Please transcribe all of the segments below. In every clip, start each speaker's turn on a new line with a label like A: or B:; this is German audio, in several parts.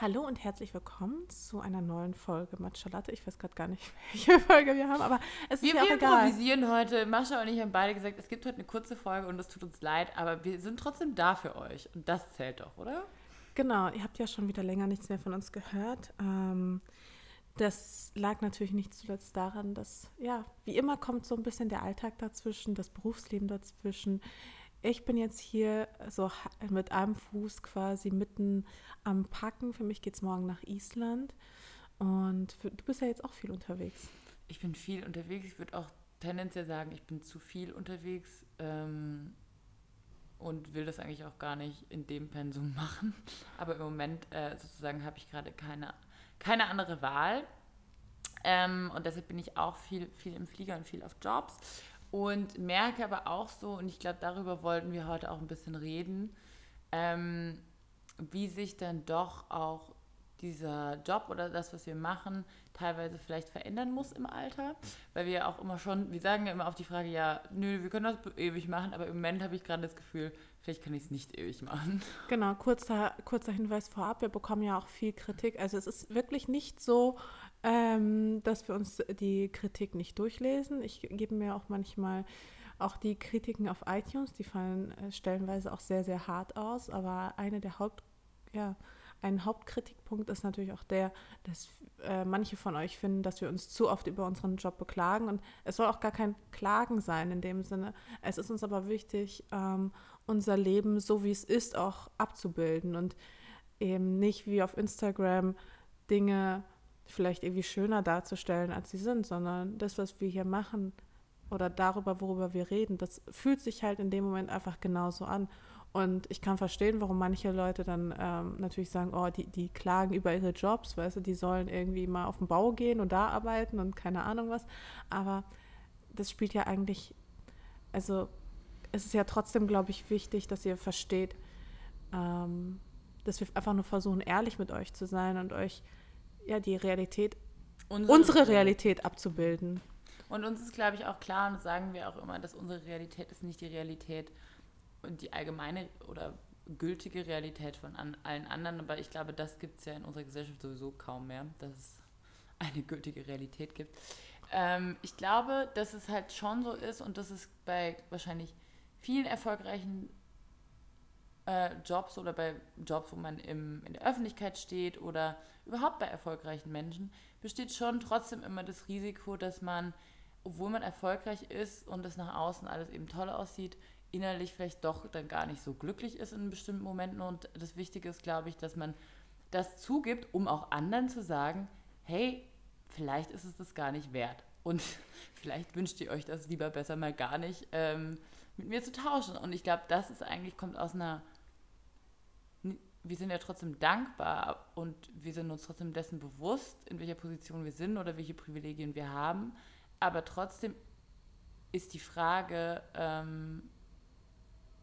A: Hallo und herzlich willkommen zu einer neuen Folge Matcha Latte. Ich weiß gerade gar nicht, welche Folge wir haben, aber es
B: wir,
A: ist ja auch
B: wir
A: egal.
B: improvisieren heute. Mascha und ich haben beide gesagt, es gibt heute eine kurze Folge und es tut uns leid, aber wir sind trotzdem da für euch. Und das zählt doch, oder?
A: Genau, ihr habt ja schon wieder länger nichts mehr von uns gehört. Ähm, das lag natürlich nicht zuletzt daran, dass, ja, wie immer kommt so ein bisschen der Alltag dazwischen, das Berufsleben dazwischen. Ich bin jetzt hier so mit einem Fuß quasi mitten am Packen. Für mich geht es morgen nach Island. Und für, du bist ja jetzt auch viel unterwegs.
B: Ich bin viel unterwegs. Ich würde auch tendenziell sagen, ich bin zu viel unterwegs ähm, und will das eigentlich auch gar nicht in dem Pensum machen. Aber im Moment äh, sozusagen habe ich gerade keine, keine andere Wahl. Ähm, und deshalb bin ich auch viel, viel im Flieger und viel auf Jobs. Und merke aber auch so, und ich glaube, darüber wollten wir heute auch ein bisschen reden, ähm, wie sich dann doch auch dieser Job oder das, was wir machen, teilweise vielleicht verändern muss im Alter. Weil wir ja auch immer schon, wir sagen ja immer auf die Frage, ja, nö, wir können das ewig machen, aber im Moment habe ich gerade das Gefühl, vielleicht kann ich es nicht ewig machen.
A: Genau, kurzer, kurzer Hinweis vorab, wir bekommen ja auch viel Kritik. Also es ist wirklich nicht so, ähm, dass wir uns die Kritik nicht durchlesen. Ich gebe mir auch manchmal auch die Kritiken auf iTunes, die fallen äh, stellenweise auch sehr, sehr hart aus. Aber eine der Haupt, ja, ein Hauptkritikpunkt ist natürlich auch der, dass äh, manche von euch finden, dass wir uns zu oft über unseren Job beklagen. Und es soll auch gar kein Klagen sein in dem Sinne. Es ist uns aber wichtig, ähm, unser Leben so wie es ist auch abzubilden und eben nicht wie auf Instagram Dinge vielleicht irgendwie schöner darzustellen, als sie sind, sondern das, was wir hier machen oder darüber, worüber wir reden, das fühlt sich halt in dem Moment einfach genauso an. Und ich kann verstehen, warum manche Leute dann ähm, natürlich sagen, oh, die, die klagen über ihre Jobs, weißt du, die sollen irgendwie mal auf den Bau gehen und da arbeiten und keine Ahnung was. Aber das spielt ja eigentlich, also es ist ja trotzdem, glaube ich, wichtig, dass ihr versteht, ähm, dass wir einfach nur versuchen, ehrlich mit euch zu sein und euch ja die Realität, unsere, unsere Realität abzubilden.
B: Und uns ist, glaube ich, auch klar, und das sagen wir auch immer, dass unsere Realität ist nicht die Realität und die allgemeine oder gültige Realität von an, allen anderen. Aber ich glaube, das gibt es ja in unserer Gesellschaft sowieso kaum mehr, dass es eine gültige Realität gibt. Ähm, ich glaube, dass es halt schon so ist und dass es bei wahrscheinlich vielen erfolgreichen äh, Jobs oder bei Jobs, wo man im, in der Öffentlichkeit steht oder überhaupt bei erfolgreichen Menschen, besteht schon trotzdem immer das Risiko, dass man, obwohl man erfolgreich ist und es nach außen alles eben toll aussieht, innerlich vielleicht doch dann gar nicht so glücklich ist in bestimmten Momenten. Und das Wichtige ist, glaube ich, dass man das zugibt, um auch anderen zu sagen, hey, vielleicht ist es das gar nicht wert. Und vielleicht wünscht ihr euch das lieber besser mal gar nicht ähm, mit mir zu tauschen. Und ich glaube, das ist eigentlich, kommt aus einer wir sind ja trotzdem dankbar und wir sind uns trotzdem dessen bewusst, in welcher Position wir sind oder welche Privilegien wir haben. Aber trotzdem ist die Frage, ähm,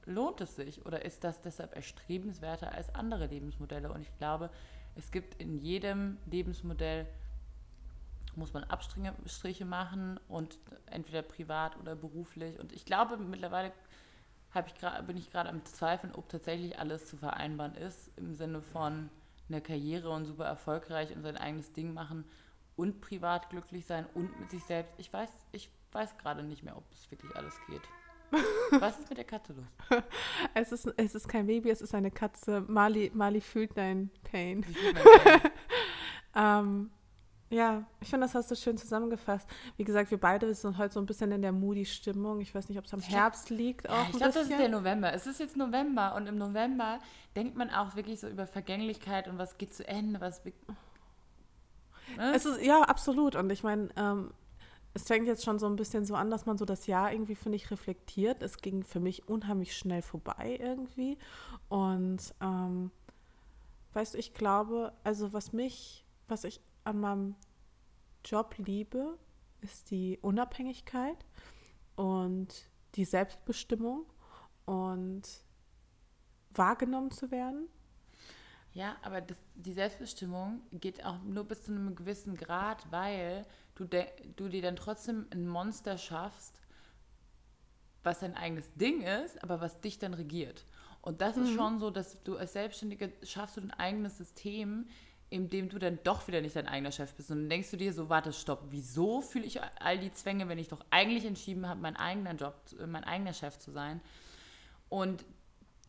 B: lohnt es sich oder ist das deshalb erstrebenswerter als andere Lebensmodelle? Und ich glaube, es gibt in jedem Lebensmodell, muss man Abstriche machen und entweder privat oder beruflich. Und ich glaube, mittlerweile ich grad, bin ich gerade am Zweifeln, ob tatsächlich alles zu vereinbaren ist, im Sinne von einer Karriere und super erfolgreich und sein eigenes Ding machen und privat glücklich sein und mit sich selbst. Ich weiß, ich weiß gerade nicht mehr, ob es wirklich alles geht. Was ist mit der Katze los?
A: es, ist, es ist kein Baby, es ist eine Katze. Mali, Mali fühlt dein Pain. Fühlt Pain. ähm, ja, ich finde, das hast du schön zusammengefasst. Wie gesagt, wir beide sind heute so ein bisschen in der Moody-Stimmung. Ich weiß nicht, ob es am Herbst liegt.
B: Auch ich glaube, das ist der November. Es ist jetzt November und im November denkt man auch wirklich so über Vergänglichkeit und was geht zu Ende, was. Ne?
A: Es ist, ja, absolut. Und ich meine, ähm, es fängt jetzt schon so ein bisschen so an, dass man so das Jahr irgendwie, finde ich, reflektiert. Es ging für mich unheimlich schnell vorbei irgendwie. Und ähm, weißt du, ich glaube, also was mich, was ich an meinem Job liebe, ist die Unabhängigkeit und die Selbstbestimmung und wahrgenommen zu werden.
B: Ja, aber das, die Selbstbestimmung geht auch nur bis zu einem gewissen Grad, weil du, du dir dann trotzdem ein Monster schaffst, was dein eigenes Ding ist, aber was dich dann regiert. Und das mhm. ist schon so, dass du als Selbstständige schaffst du ein eigenes System, in dem du dann doch wieder nicht dein eigener Chef bist. Und dann denkst du dir so, warte, stopp, wieso fühle ich all die Zwänge, wenn ich doch eigentlich entschieden habe, mein eigener Job, mein eigener Chef zu sein? Und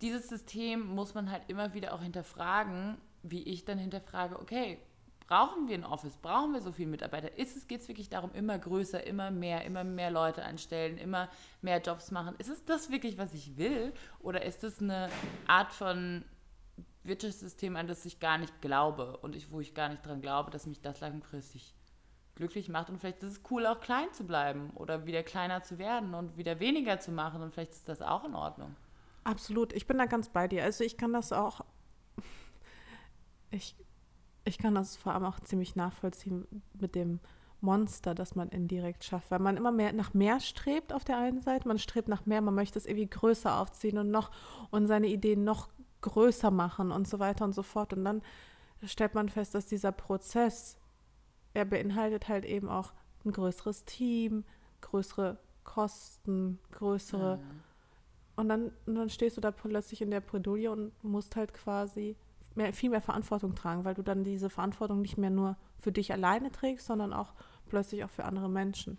B: dieses System muss man halt immer wieder auch hinterfragen, wie ich dann hinterfrage, okay, brauchen wir ein Office, brauchen wir so viele Mitarbeiter? Ist es, geht es wirklich darum, immer größer, immer mehr, immer mehr Leute anstellen, immer mehr Jobs machen? Ist es das wirklich, was ich will? Oder ist es eine Art von Wirtschaftssystem, an das ich gar nicht glaube und ich, wo ich gar nicht dran glaube, dass mich das langfristig glücklich macht und vielleicht ist es cool, auch klein zu bleiben oder wieder kleiner zu werden und wieder weniger zu machen und vielleicht ist das auch in Ordnung.
A: Absolut, ich bin da ganz bei dir. Also ich kann das auch, ich, ich kann das vor allem auch ziemlich nachvollziehen mit dem Monster, das man indirekt schafft, weil man immer mehr nach mehr strebt auf der einen Seite, man strebt nach mehr, man möchte es irgendwie größer aufziehen und noch und seine Ideen noch größer machen und so weiter und so fort. Und dann stellt man fest, dass dieser Prozess, er beinhaltet halt eben auch ein größeres Team, größere Kosten, größere mhm. Und dann, und dann stehst du da plötzlich in der Bredouille und musst halt quasi mehr, viel mehr Verantwortung tragen, weil du dann diese Verantwortung nicht mehr nur für dich alleine trägst, sondern auch plötzlich auch für andere Menschen.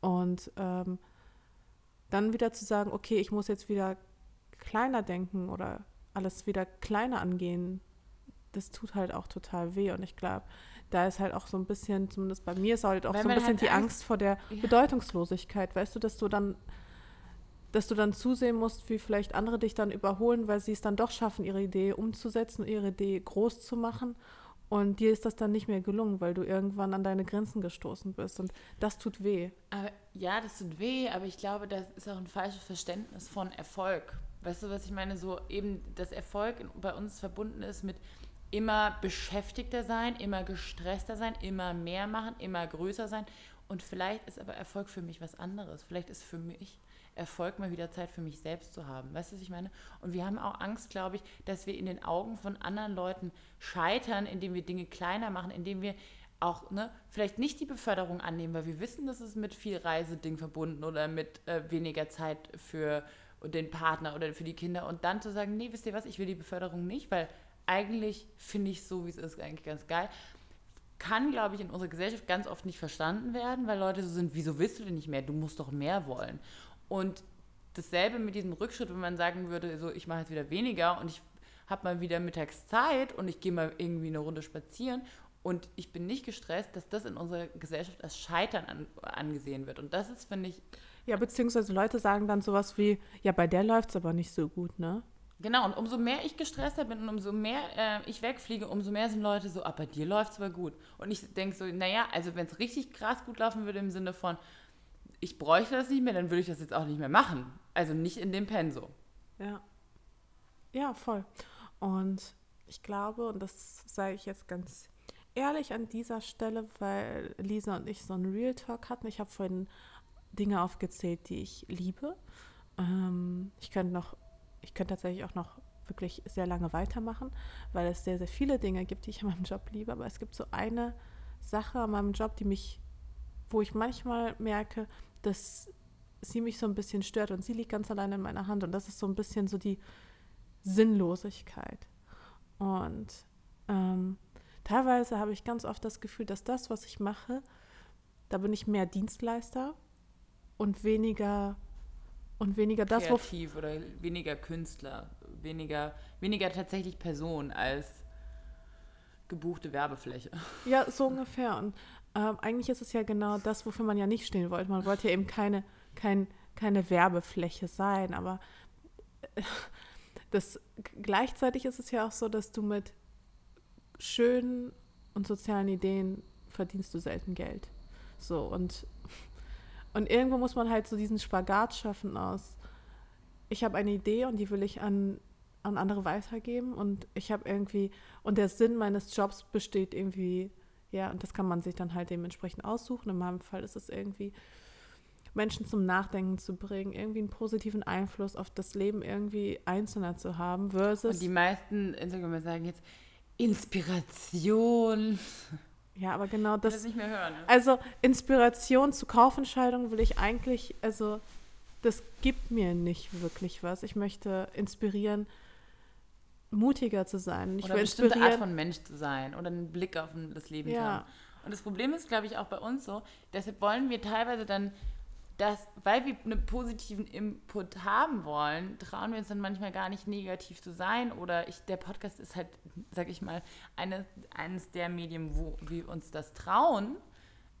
A: Und ähm, dann wieder zu sagen, okay, ich muss jetzt wieder kleiner denken oder alles wieder kleiner angehen, das tut halt auch total weh. Und ich glaube, da ist halt auch so ein bisschen, zumindest bei mir ist halt auch Wenn so ein bisschen halt die Angst, Angst vor der ja. Bedeutungslosigkeit, weißt du, dass du dann dass du dann zusehen musst, wie vielleicht andere dich dann überholen, weil sie es dann doch schaffen, ihre Idee umzusetzen, ihre Idee groß zu machen. Und dir ist das dann nicht mehr gelungen, weil du irgendwann an deine Grenzen gestoßen bist. Und das tut weh.
B: Aber, ja, das tut weh, aber ich glaube, das ist auch ein falsches Verständnis von Erfolg. Weißt du, was ich meine? So eben, dass Erfolg bei uns verbunden ist mit immer beschäftigter sein, immer gestresster sein, immer mehr machen, immer größer sein. Und vielleicht ist aber Erfolg für mich was anderes. Vielleicht ist für mich Erfolg mal wieder Zeit für mich selbst zu haben. Weißt du, was ich meine? Und wir haben auch Angst, glaube ich, dass wir in den Augen von anderen Leuten scheitern, indem wir Dinge kleiner machen, indem wir auch ne, vielleicht nicht die Beförderung annehmen, weil wir wissen, dass es mit viel Reiseding verbunden oder mit äh, weniger Zeit für den Partner oder für die Kinder und dann zu sagen, nee, wisst ihr was, ich will die Beförderung nicht, weil eigentlich finde ich so, wie es ist, eigentlich ganz geil. Kann, glaube ich, in unserer Gesellschaft ganz oft nicht verstanden werden, weil Leute so sind, wieso willst du denn nicht mehr? Du musst doch mehr wollen. Und dasselbe mit diesem Rückschritt, wenn man sagen würde, so ich mache jetzt wieder weniger und ich habe mal wieder Mittagszeit und ich gehe mal irgendwie eine Runde spazieren und ich bin nicht gestresst, dass das in unserer Gesellschaft als Scheitern an, angesehen wird. Und das ist, finde ich.
A: Ja, beziehungsweise Leute sagen dann sowas wie, ja, bei der läuft es aber nicht so gut, ne?
B: Genau, und umso mehr ich gestresster bin und umso mehr äh, ich wegfliege, umso mehr sind Leute so, ah, bei dir läuft es aber gut. Und ich denke so, naja, also wenn es richtig krass gut laufen würde im Sinne von, ich bräuchte das nicht mehr, dann würde ich das jetzt auch nicht mehr machen. Also nicht in dem Penso.
A: Ja. Ja, voll. Und ich glaube, und das sage ich jetzt ganz ehrlich an dieser Stelle, weil Lisa und ich so einen Real Talk hatten. Ich habe vorhin Dinge aufgezählt, die ich liebe. Ähm, ich könnte noch, ich könnte tatsächlich auch noch wirklich sehr lange weitermachen, weil es sehr, sehr viele Dinge gibt, die ich an meinem Job liebe. Aber es gibt so eine Sache an meinem Job, die mich, wo ich manchmal merke, dass sie mich so ein bisschen stört und sie liegt ganz alleine in meiner Hand und das ist so ein bisschen so die Sinnlosigkeit. Und ähm, teilweise habe ich ganz oft das Gefühl, dass das, was ich mache, da bin ich mehr Dienstleister und weniger und weniger das,
B: Kreativ oder weniger Künstler, weniger, weniger tatsächlich Person als gebuchte Werbefläche.
A: Ja, so ungefähr. Und ähm, eigentlich ist es ja genau das, wofür man ja nicht stehen wollte. Man wollte ja eben keine, kein, keine Werbefläche sein, aber äh, das, gleichzeitig ist es ja auch so, dass du mit schönen und sozialen Ideen verdienst du selten Geld. So, und, und irgendwo muss man halt so diesen Spagat schaffen aus, ich habe eine Idee und die will ich an, an andere weitergeben und ich habe irgendwie, und der Sinn meines Jobs besteht irgendwie ja, und das kann man sich dann halt dementsprechend aussuchen. In meinem Fall ist es irgendwie, Menschen zum Nachdenken zu bringen, irgendwie einen positiven Einfluss auf das Leben irgendwie Einzelner zu haben, versus.
B: Und die meisten Instagramer sagen jetzt Inspiration.
A: Ja, aber genau das.
B: Ich das nicht mehr hören. Ne?
A: Also Inspiration zu Kaufentscheidungen will ich eigentlich, also das gibt mir nicht wirklich was. Ich möchte inspirieren mutiger zu sein.
B: Ich oder eine bestimmte Art von Mensch zu sein oder einen Blick auf das Leben ja. haben. Und das Problem ist, glaube ich, auch bei uns so, deshalb wollen wir teilweise dann dass, weil wir einen positiven Input haben wollen, trauen wir uns dann manchmal gar nicht negativ zu sein. Oder ich, der Podcast ist halt, sag ich mal, eine, eines der Medien, wo wir uns das trauen,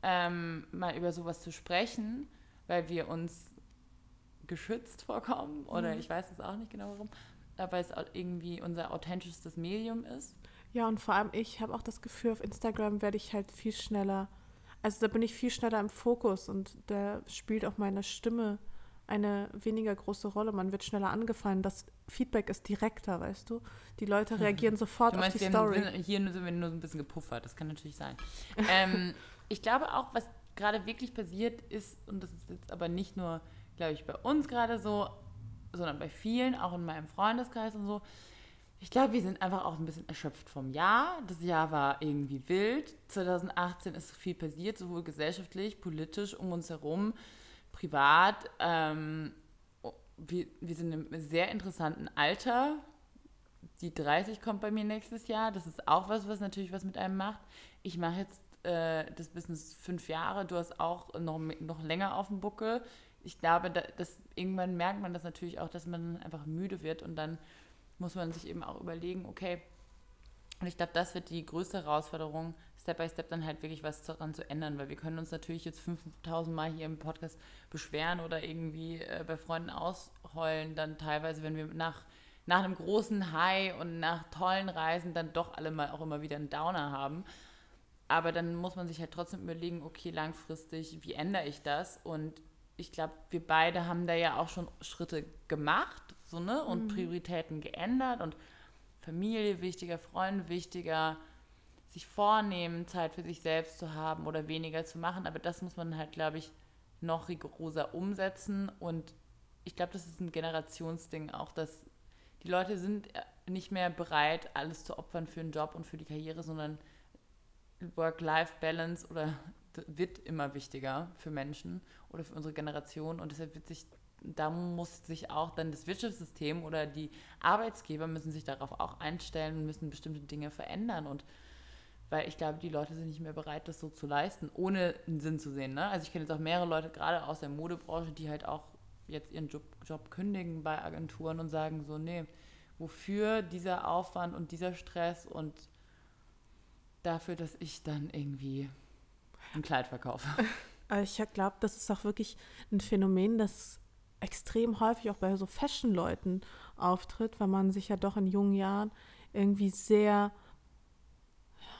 B: ähm, mal über sowas zu sprechen, weil wir uns geschützt vorkommen. Oder mhm. ich weiß es auch nicht genau warum. Aber es irgendwie unser authentisches Medium ist.
A: Ja, und vor allem ich habe auch das Gefühl, auf Instagram werde ich halt viel schneller also da bin ich viel schneller im Fokus und da spielt auch meine Stimme eine weniger große Rolle. Man wird schneller angefallen. Das Feedback ist direkter, weißt du? Die Leute reagieren sofort meinst, auf die Story.
B: Haben, hier sind wir nur so ein bisschen gepuffert. Das kann natürlich sein. ähm, ich glaube auch, was gerade wirklich passiert ist, und das ist jetzt aber nicht nur, glaube ich, bei uns gerade so, sondern bei vielen, auch in meinem Freundeskreis und so, ich glaube, wir sind einfach auch ein bisschen erschöpft vom Jahr. Das Jahr war irgendwie wild. 2018 ist viel passiert, sowohl gesellschaftlich, politisch um uns herum, privat. Ähm, wir, wir sind in einem sehr interessanten Alter. Die 30 kommt bei mir nächstes Jahr. Das ist auch was, was natürlich was mit einem macht. Ich mache jetzt äh, das Business fünf Jahre. Du hast auch noch, noch länger auf dem Buckel. Ich glaube, dass irgendwann merkt man das natürlich auch, dass man einfach müde wird und dann muss man sich eben auch überlegen, okay, und ich glaube, das wird die größte Herausforderung, Step by Step dann halt wirklich was daran zu ändern, weil wir können uns natürlich jetzt 5000 Mal hier im Podcast beschweren oder irgendwie äh, bei Freunden ausheulen, dann teilweise, wenn wir nach, nach einem großen High und nach tollen Reisen dann doch alle mal auch immer wieder einen Downer haben. Aber dann muss man sich halt trotzdem überlegen, okay, langfristig, wie ändere ich das? Und ich glaube, wir beide haben da ja auch schon Schritte gemacht so, ne? Und mhm. Prioritäten geändert und Familie wichtiger, Freunde wichtiger, sich vornehmen, Zeit für sich selbst zu haben oder weniger zu machen. Aber das muss man halt, glaube ich, noch rigoroser umsetzen. Und ich glaube, das ist ein Generationsding auch, dass die Leute sind nicht mehr bereit, alles zu opfern für einen Job und für die Karriere, sondern Work-Life-Balance oder wird immer wichtiger für Menschen oder für unsere Generation. Und deshalb wird sich da muss sich auch dann das Wirtschaftssystem oder die Arbeitsgeber müssen sich darauf auch einstellen und müssen bestimmte Dinge verändern und weil ich glaube, die Leute sind nicht mehr bereit, das so zu leisten, ohne einen Sinn zu sehen. Ne? Also ich kenne jetzt auch mehrere Leute, gerade aus der Modebranche, die halt auch jetzt ihren Job, Job kündigen bei Agenturen und sagen so, nee, wofür dieser Aufwand und dieser Stress und dafür, dass ich dann irgendwie ein Kleid verkaufe.
A: Ich glaube, das ist auch wirklich ein Phänomen, das extrem häufig auch bei so Fashion-Leuten auftritt, weil man sich ja doch in jungen Jahren irgendwie sehr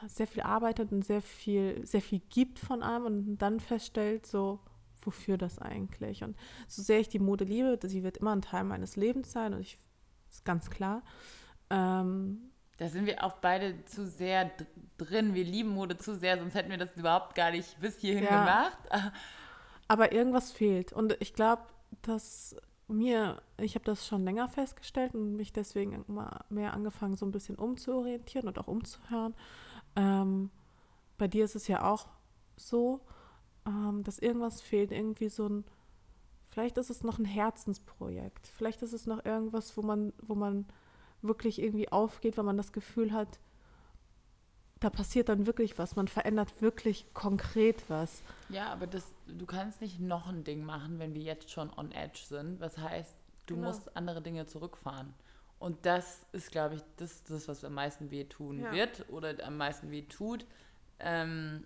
A: sehr viel arbeitet und sehr viel, sehr viel gibt von einem und dann feststellt, so, wofür das eigentlich? Und so sehr ich die Mode liebe, sie wird immer ein Teil meines Lebens sein und ich ist ganz klar. Ähm,
B: da sind wir auch beide zu sehr drin. Wir lieben Mode zu sehr, sonst hätten wir das überhaupt gar nicht bis hierhin ja. gemacht.
A: Aber irgendwas fehlt. Und ich glaube, dass mir, ich habe das schon länger festgestellt und mich deswegen immer mehr angefangen, so ein bisschen umzuorientieren und auch umzuhören. Ähm, bei dir ist es ja auch so, ähm, dass irgendwas fehlt, irgendwie so ein, vielleicht ist es noch ein Herzensprojekt, vielleicht ist es noch irgendwas, wo man, wo man wirklich irgendwie aufgeht, weil man das Gefühl hat, da passiert dann wirklich was. Man verändert wirklich konkret was.
B: Ja, aber das, du kannst nicht noch ein Ding machen, wenn wir jetzt schon on edge sind. Was heißt, du genau. musst andere Dinge zurückfahren. Und das ist, glaube ich, das, das, was am meisten wehtun ja. wird oder am meisten weh tut. Ähm,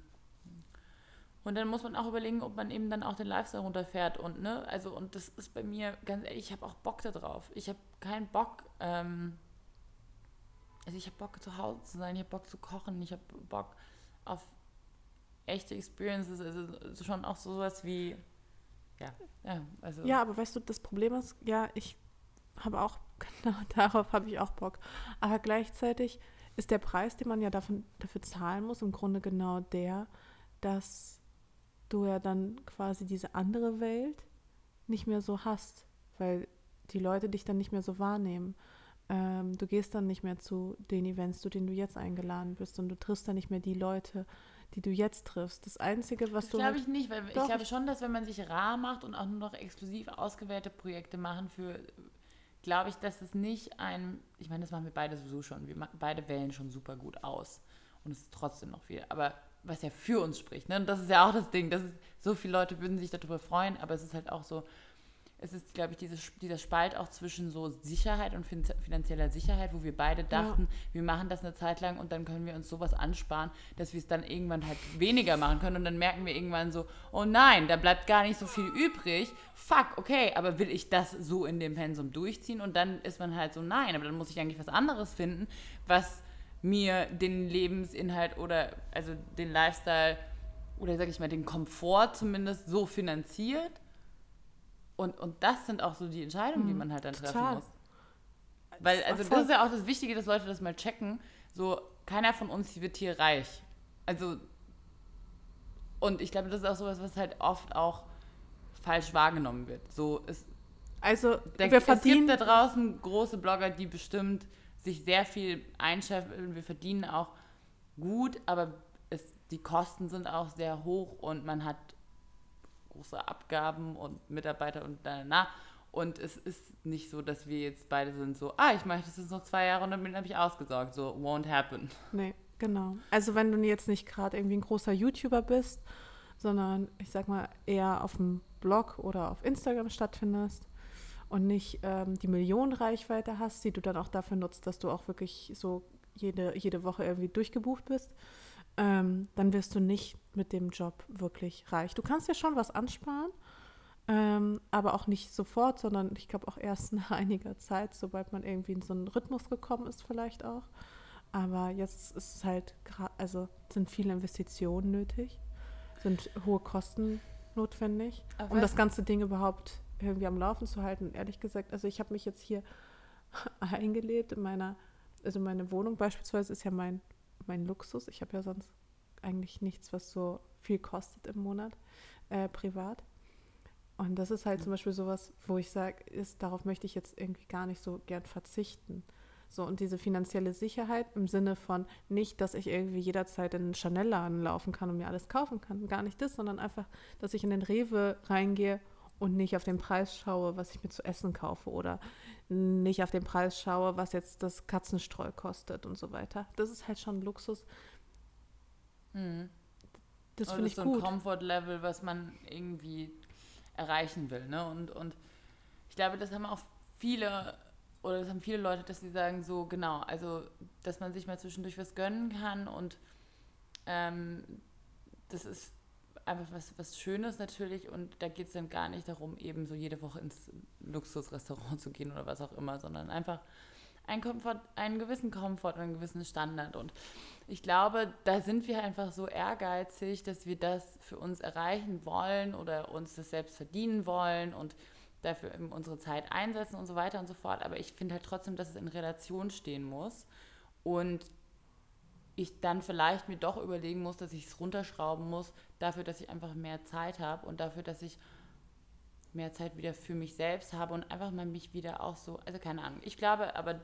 B: und dann muss man auch überlegen, ob man eben dann auch den Lifestyle runterfährt. Und, ne, also, und das ist bei mir, ganz ehrlich, ich habe auch Bock darauf. Ich habe keinen Bock, ähm, also ich habe Bock zu Hause zu sein, ich habe Bock zu kochen, ich habe Bock auf echte Experiences, also schon auch sowas wie, ja, ja, also.
A: Ja, aber weißt du, das Problem ist, ja, ich habe auch, genau darauf habe ich auch Bock. Aber gleichzeitig ist der Preis, den man ja davon, dafür zahlen muss, im Grunde genau der, dass du ja dann quasi diese andere Welt nicht mehr so hast, weil die Leute dich dann nicht mehr so wahrnehmen ähm, du gehst dann nicht mehr zu den Events, zu denen du jetzt eingeladen bist und du triffst dann nicht mehr die Leute, die du jetzt triffst. Das Einzige, was
B: das
A: du.
B: glaube halt ich nicht, weil doch, ich glaube schon, dass wenn man sich rar macht und auch nur noch exklusiv ausgewählte Projekte machen für glaube ich, dass es nicht ein, ich meine, das machen wir beide sowieso schon, wir beide wählen schon super gut aus und es ist trotzdem noch viel, aber was ja für uns spricht, ne? und das ist ja auch das Ding, dass so viele Leute würden sich darüber freuen, aber es ist halt auch so, es ist, glaube ich, dieses, dieser Spalt auch zwischen so Sicherheit und finanzieller Sicherheit, wo wir beide dachten, ja. wir machen das eine Zeit lang und dann können wir uns sowas ansparen, dass wir es dann irgendwann halt weniger machen können und dann merken wir irgendwann so, oh nein, da bleibt gar nicht so viel übrig. Fuck, okay, aber will ich das so in dem Pensum durchziehen? Und dann ist man halt so, nein, aber dann muss ich eigentlich was anderes finden, was mir den Lebensinhalt oder also den Lifestyle oder sag ich mal den Komfort zumindest so finanziert und, und das sind auch so die Entscheidungen, die mhm. man halt dann treffen Total. muss. Weil, also das ist ja auch das Wichtige, dass Leute das mal checken. So, keiner von uns wird hier reich. Also, und ich glaube, das ist auch sowas, was halt oft auch falsch wahrgenommen wird. So, es,
A: also,
B: der, wir verdienen. Es gibt da draußen große Blogger, die bestimmt sich sehr viel einschäfen. Wir verdienen auch gut, aber es, die Kosten sind auch sehr hoch und man hat große Abgaben und Mitarbeiter und na, und es ist nicht so, dass wir jetzt beide sind so, ah, ich mache das jetzt noch zwei Jahre und dann habe ich ausgesorgt. So, won't happen.
A: Nee, genau. Also wenn du jetzt nicht gerade irgendwie ein großer YouTuber bist, sondern ich sag mal eher auf dem Blog oder auf Instagram stattfindest und nicht ähm, die Millionenreichweite hast, die du dann auch dafür nutzt, dass du auch wirklich so jede, jede Woche irgendwie durchgebucht bist, ähm, dann wirst du nicht mit dem Job wirklich reich. Du kannst ja schon was ansparen, ähm, aber auch nicht sofort, sondern ich glaube auch erst nach einiger Zeit, sobald man irgendwie in so einen Rhythmus gekommen ist, vielleicht auch. Aber jetzt ist es halt, also sind viele Investitionen nötig, sind hohe Kosten notwendig, aber um das ganze Ding überhaupt irgendwie am Laufen zu halten. Ehrlich gesagt, also ich habe mich jetzt hier eingelebt in meiner, also meine Wohnung beispielsweise ist ja mein mein Luxus. Ich habe ja sonst eigentlich nichts, was so viel kostet im Monat äh, privat. Und das ist halt zum Beispiel sowas, wo ich sage, darauf möchte ich jetzt irgendwie gar nicht so gern verzichten. So, und diese finanzielle Sicherheit im Sinne von nicht, dass ich irgendwie jederzeit in einen Chanel-Laden laufen kann und mir alles kaufen kann. Gar nicht das, sondern einfach, dass ich in den Rewe reingehe und nicht auf den Preis schaue, was ich mir zu essen kaufe oder nicht auf den Preis schaue, was jetzt das Katzenstreu kostet und so weiter. Das ist halt schon Luxus.
B: Mhm. Das finde ich so gut. so ein Comfort-Level, was man irgendwie erreichen will. Ne? Und, und ich glaube, das haben auch viele, oder das haben viele Leute, dass sie sagen, so genau, also dass man sich mal zwischendurch was gönnen kann und ähm, das ist einfach was, was Schönes natürlich und da geht es dann gar nicht darum, eben so jede Woche ins Luxusrestaurant zu gehen oder was auch immer, sondern einfach einen, Komfort, einen gewissen Komfort und einen gewissen Standard. Und ich glaube, da sind wir einfach so ehrgeizig, dass wir das für uns erreichen wollen oder uns das selbst verdienen wollen und dafür unsere Zeit einsetzen und so weiter und so fort. Aber ich finde halt trotzdem, dass es in Relation stehen muss. Und ich dann vielleicht mir doch überlegen muss, dass ich es runterschrauben muss, dafür, dass ich einfach mehr Zeit habe und dafür, dass ich mehr Zeit wieder für mich selbst habe und einfach mal mich wieder auch so, also keine Ahnung. Ich glaube aber,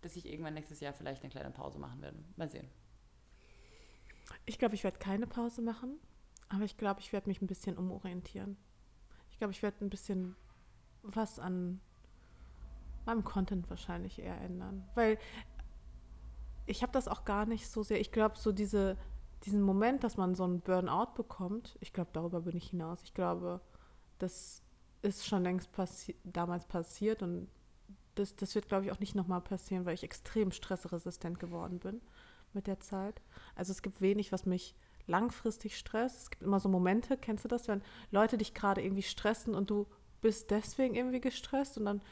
B: dass ich irgendwann nächstes Jahr vielleicht eine kleine Pause machen werde. Mal sehen.
A: Ich glaube, ich werde keine Pause machen, aber ich glaube, ich werde mich ein bisschen umorientieren. Ich glaube, ich werde ein bisschen was an meinem Content wahrscheinlich eher ändern. Weil ich habe das auch gar nicht so sehr. Ich glaube, so diese, diesen Moment, dass man so einen Burnout bekommt, ich glaube, darüber bin ich hinaus. Ich glaube, das ist schon längst passi damals passiert und das, das wird, glaube ich, auch nicht nochmal passieren, weil ich extrem stressresistent geworden bin mit der Zeit. Also es gibt wenig, was mich langfristig stresst. Es gibt immer so Momente, kennst du das, wenn Leute dich gerade irgendwie stressen und du bist deswegen irgendwie gestresst und dann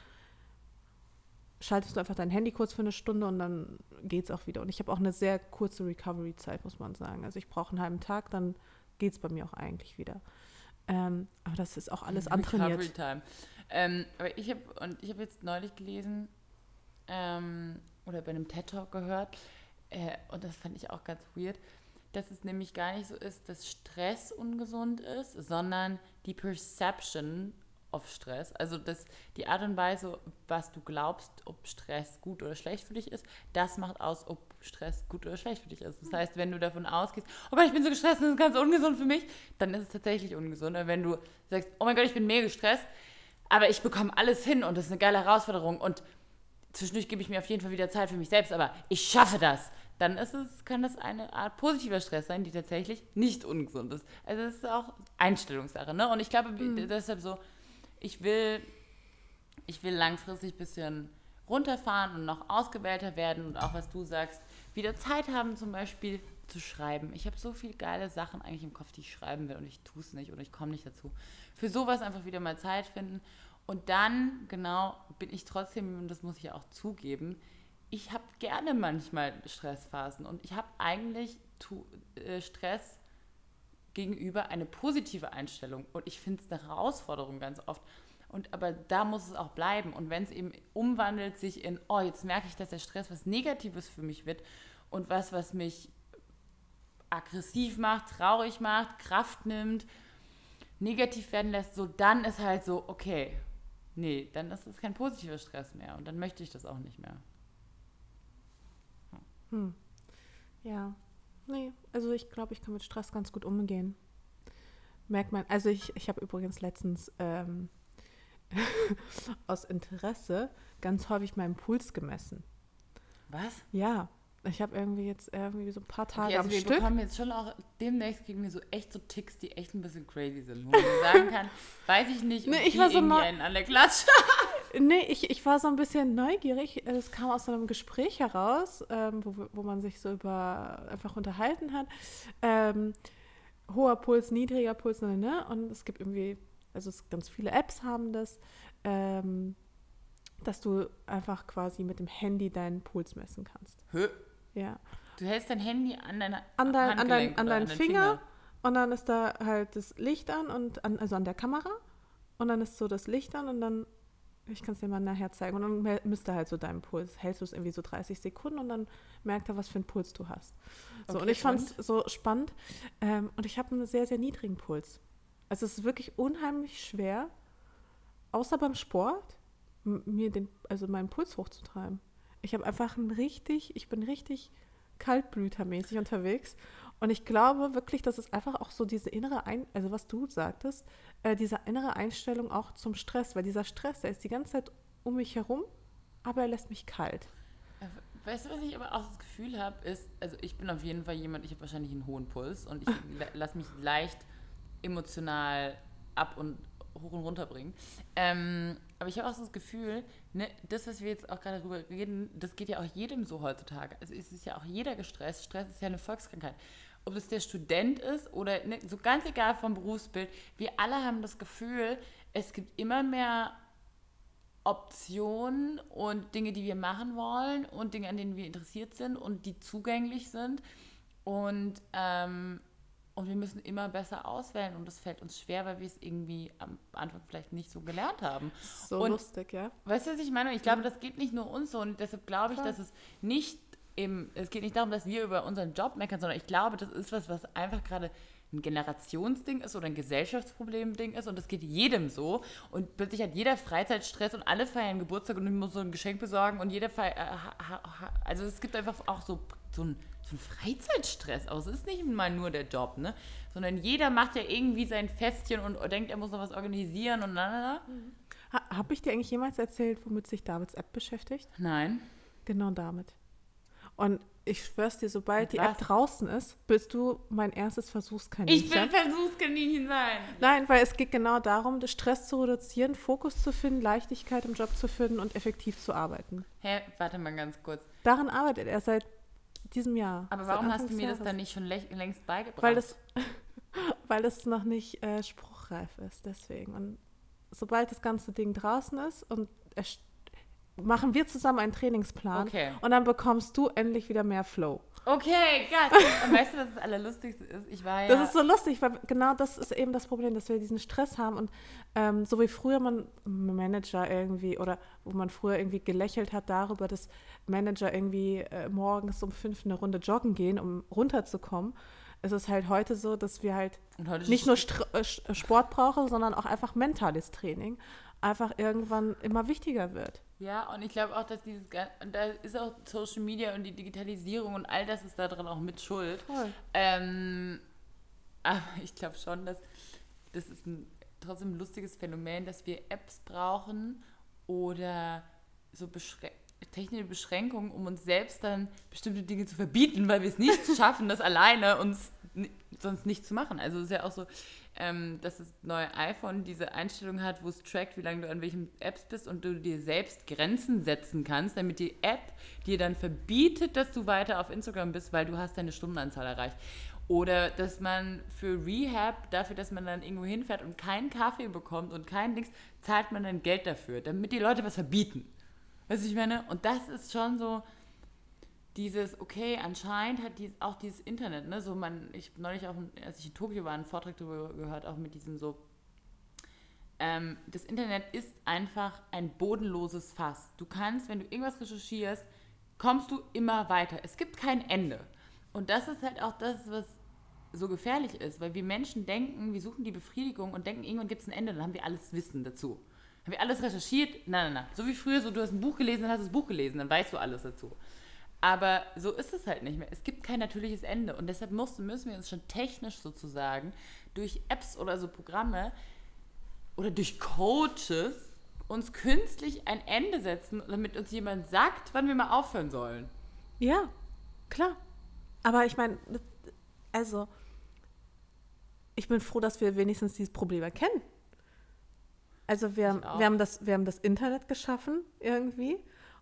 A: schaltest du einfach dein Handy kurz für eine Stunde und dann geht es auch wieder. Und ich habe auch eine sehr kurze Recovery-Zeit, muss man sagen. Also ich brauche einen halben Tag, dann geht es bei mir auch eigentlich wieder. Ähm, aber das ist auch alles antrainiert. Recovery Time.
B: Ähm, aber ich habe und ich habe jetzt neulich gelesen ähm, oder bei einem TED Talk gehört äh, und das fand ich auch ganz weird, dass es nämlich gar nicht so ist, dass Stress ungesund ist, sondern die Perception auf Stress. Also das, die Art und Weise, was du glaubst, ob Stress gut oder schlecht für dich ist, das macht aus, ob Stress gut oder schlecht für dich ist. Das heißt, wenn du davon ausgehst, oh Gott, ich bin so gestresst, das ist ganz ungesund für mich, dann ist es tatsächlich ungesund. Und wenn du sagst, oh mein Gott, ich bin mega gestresst, aber ich bekomme alles hin und das ist eine geile Herausforderung und zwischendurch gebe ich mir auf jeden Fall wieder Zeit für mich selbst, aber ich schaffe das. Dann ist es, kann das eine Art positiver Stress sein, die tatsächlich nicht ungesund ist. Also es ist auch Einstellungssache, ne? Und ich glaube mhm. deshalb so, ich will, ich will langfristig ein bisschen runterfahren und noch ausgewählter werden und auch was du sagst, wieder Zeit haben zum Beispiel zu schreiben. Ich habe so viele geile Sachen eigentlich im Kopf, die ich schreiben will und ich tue es nicht oder ich komme nicht dazu. Für sowas einfach wieder mal Zeit finden und dann, genau, bin ich trotzdem, und das muss ich ja auch zugeben, ich habe gerne manchmal Stressphasen und ich habe eigentlich äh, Stress gegenüber eine positive Einstellung und ich finde es eine Herausforderung ganz oft. Und aber da muss es auch bleiben. Und wenn es eben umwandelt sich in, oh, jetzt merke ich, dass der Stress was Negatives für mich wird und was, was mich aggressiv macht, traurig macht, Kraft nimmt, negativ werden lässt, so dann ist halt so, okay, nee, dann ist es kein positiver Stress mehr und dann möchte ich das auch nicht mehr.
A: Hm. Ja, nee, also ich glaube, ich kann mit Stress ganz gut umgehen. Merkt man, also ich, ich habe übrigens letztens ähm, aus Interesse ganz häufig meinen Puls gemessen.
B: Was?
A: Ja, ich habe irgendwie jetzt irgendwie so ein paar Tage okay,
B: also
A: am
B: wir
A: Stück.
B: bekommen jetzt schon auch demnächst gegen mir so echt so Ticks, die echt ein bisschen crazy sind. Wo man sagen kann, weiß ich nicht,
A: nee, ich war so
B: einen an der Klatsch.
A: Nee, ich, ich war so ein bisschen neugierig. Es kam aus so einem Gespräch heraus, ähm, wo, wo man sich so über einfach unterhalten hat. Ähm, hoher Puls, niedriger Puls, ne, ne? Und es gibt irgendwie, also es, ganz viele Apps haben das. Ähm, dass du einfach quasi mit dem Handy deinen Puls messen kannst.
B: Hö?
A: Ja.
B: Du hältst dein Handy an deiner
A: an dein, an dein, an deinen Finger, Finger, und dann ist da halt das Licht an und an, also an der Kamera und dann ist so das Licht an und dann ich kann es dir mal nachher zeigen und dann misst er halt so deinen Puls. Hältst du es irgendwie so 30 Sekunden und dann merkt er, was für einen Puls du hast. So, okay, und ich fand es so spannend. Ähm, und ich habe einen sehr, sehr niedrigen Puls. Also es ist wirklich unheimlich schwer, außer beim Sport, mir den, also meinen Puls hochzutreiben. Ich habe einfach ein richtig, ich bin richtig kaltblütermäßig unterwegs. Und ich glaube wirklich, dass es einfach auch so diese innere, Ein also was du sagtest, äh, diese innere Einstellung auch zum Stress, weil dieser Stress, der ist die ganze Zeit um mich herum, aber er lässt mich kalt.
B: Weißt du, was ich aber auch das Gefühl habe, ist, also ich bin auf jeden Fall jemand, ich habe wahrscheinlich einen hohen Puls und ich lasse mich leicht emotional ab und hoch und runter bringen. Ähm, aber ich habe auch so das Gefühl, ne, das, was wir jetzt auch gerade darüber reden, das geht ja auch jedem so heutzutage. Also es ist ja auch jeder gestresst. Stress ist ja eine Volkskrankheit. Ob es der Student ist oder ne, so ganz egal vom Berufsbild, wir alle haben das Gefühl, es gibt immer mehr Optionen und Dinge, die wir machen wollen und Dinge, an denen wir interessiert sind und die zugänglich sind. Und ähm, und wir müssen immer besser auswählen und das fällt uns schwer, weil wir es irgendwie am Anfang vielleicht nicht so gelernt haben.
A: So
B: und,
A: lustig, ja.
B: Weißt du, was ich meine? Ich glaube, das geht nicht nur uns so und deshalb glaube ich, dass es nicht eben, es geht nicht darum, dass wir über unseren Job meckern, sondern ich glaube, das ist was, was einfach gerade ein Generationsding ist oder ein Gesellschaftsproblemding ist und das geht jedem so und plötzlich hat jeder Freizeitstress und alle feiern Geburtstag und muss so ein Geschenk besorgen und jeder feiert, äh, also es gibt einfach auch so, so ein so ein Freizeitstress aus. Es ist nicht mal nur der Job, ne? Sondern jeder macht ja irgendwie sein Festchen und denkt, er muss noch was organisieren und na,
A: mhm. ha, Habe ich dir eigentlich jemals erzählt, womit sich Davids App beschäftigt?
B: Nein.
A: Genau damit. Und ich schwör's dir, sobald die App draußen ist, bist du mein erstes Versuchskaninchen.
B: Ich will Versuchskaninchen sein.
A: Nein, weil es geht genau darum, Stress zu reduzieren, Fokus zu finden, Leichtigkeit im Job zu finden und effektiv zu arbeiten.
B: Hä, warte mal ganz kurz.
A: Daran arbeitet er seit diesem Jahr.
B: Aber warum hast du mir das dann nicht schon längst beigebracht?
A: Weil das, weil das noch nicht äh, spruchreif ist, deswegen. Und sobald das ganze Ding draußen ist und machen wir zusammen einen Trainingsplan
B: okay.
A: und dann bekommst du endlich wieder mehr Flow.
B: Okay, geil. Und weißt du, was das Allerlustigste ist? Ich war ja
A: Das ist so lustig, weil genau das ist eben das Problem, dass wir diesen Stress haben und ähm, so wie früher man Manager irgendwie oder wo man früher irgendwie gelächelt hat darüber, dass Manager irgendwie äh, morgens um fünf eine Runde joggen gehen, um runterzukommen. Es ist halt heute so, dass wir halt nicht nur St äh, Sport brauchen, sondern auch einfach mentales Training einfach irgendwann immer wichtiger wird.
B: Ja, und ich glaube auch, dass dieses, da ist auch Social Media und die Digitalisierung und all das ist da drin auch mit schuld. Ähm, aber ich glaube schon, dass das ist ein trotzdem ein lustiges Phänomen, dass wir Apps brauchen oder so beschränkt technische Beschränkungen, um uns selbst dann bestimmte Dinge zu verbieten, weil wir es nicht schaffen, das alleine uns sonst nicht zu machen. Also es ist ja auch so, ähm, dass das neue iPhone diese Einstellung hat, wo es trackt, wie lange du an welchen Apps bist und du dir selbst Grenzen setzen kannst, damit die App dir dann verbietet, dass du weiter auf Instagram bist, weil du hast deine Stundenanzahl erreicht. Oder dass man für Rehab, dafür, dass man dann irgendwo hinfährt und keinen Kaffee bekommt und keinen Dings, zahlt man dann Geld dafür, damit die Leute was verbieten. Weißt du, ich meine? Und das ist schon so dieses, okay, anscheinend hat dies, auch dieses Internet, ne, so man, ich neulich auch, als ich in Tokio war, einen Vortrag darüber gehört, auch mit diesem so, ähm, das Internet ist einfach ein bodenloses Fass. Du kannst, wenn du irgendwas recherchierst, kommst du immer weiter. Es gibt kein Ende. Und das ist halt auch das, was so gefährlich ist, weil wir Menschen denken, wir suchen die Befriedigung und denken, irgendwann gibt es ein Ende, dann haben wir alles Wissen dazu. Haben wir alles recherchiert? Nein, nein, nein. So wie früher, so du hast ein Buch gelesen, dann hast du das Buch gelesen, dann weißt du alles dazu. Aber so ist es halt nicht mehr. Es gibt kein natürliches Ende. Und deshalb müssen, müssen wir uns schon technisch sozusagen durch Apps oder so Programme oder durch Coaches uns künstlich ein Ende setzen, damit uns jemand sagt, wann wir mal aufhören sollen.
A: Ja, klar. Aber ich meine, also, ich bin froh, dass wir wenigstens dieses Problem erkennen. Also wir, wir, haben das, wir haben das Internet geschaffen irgendwie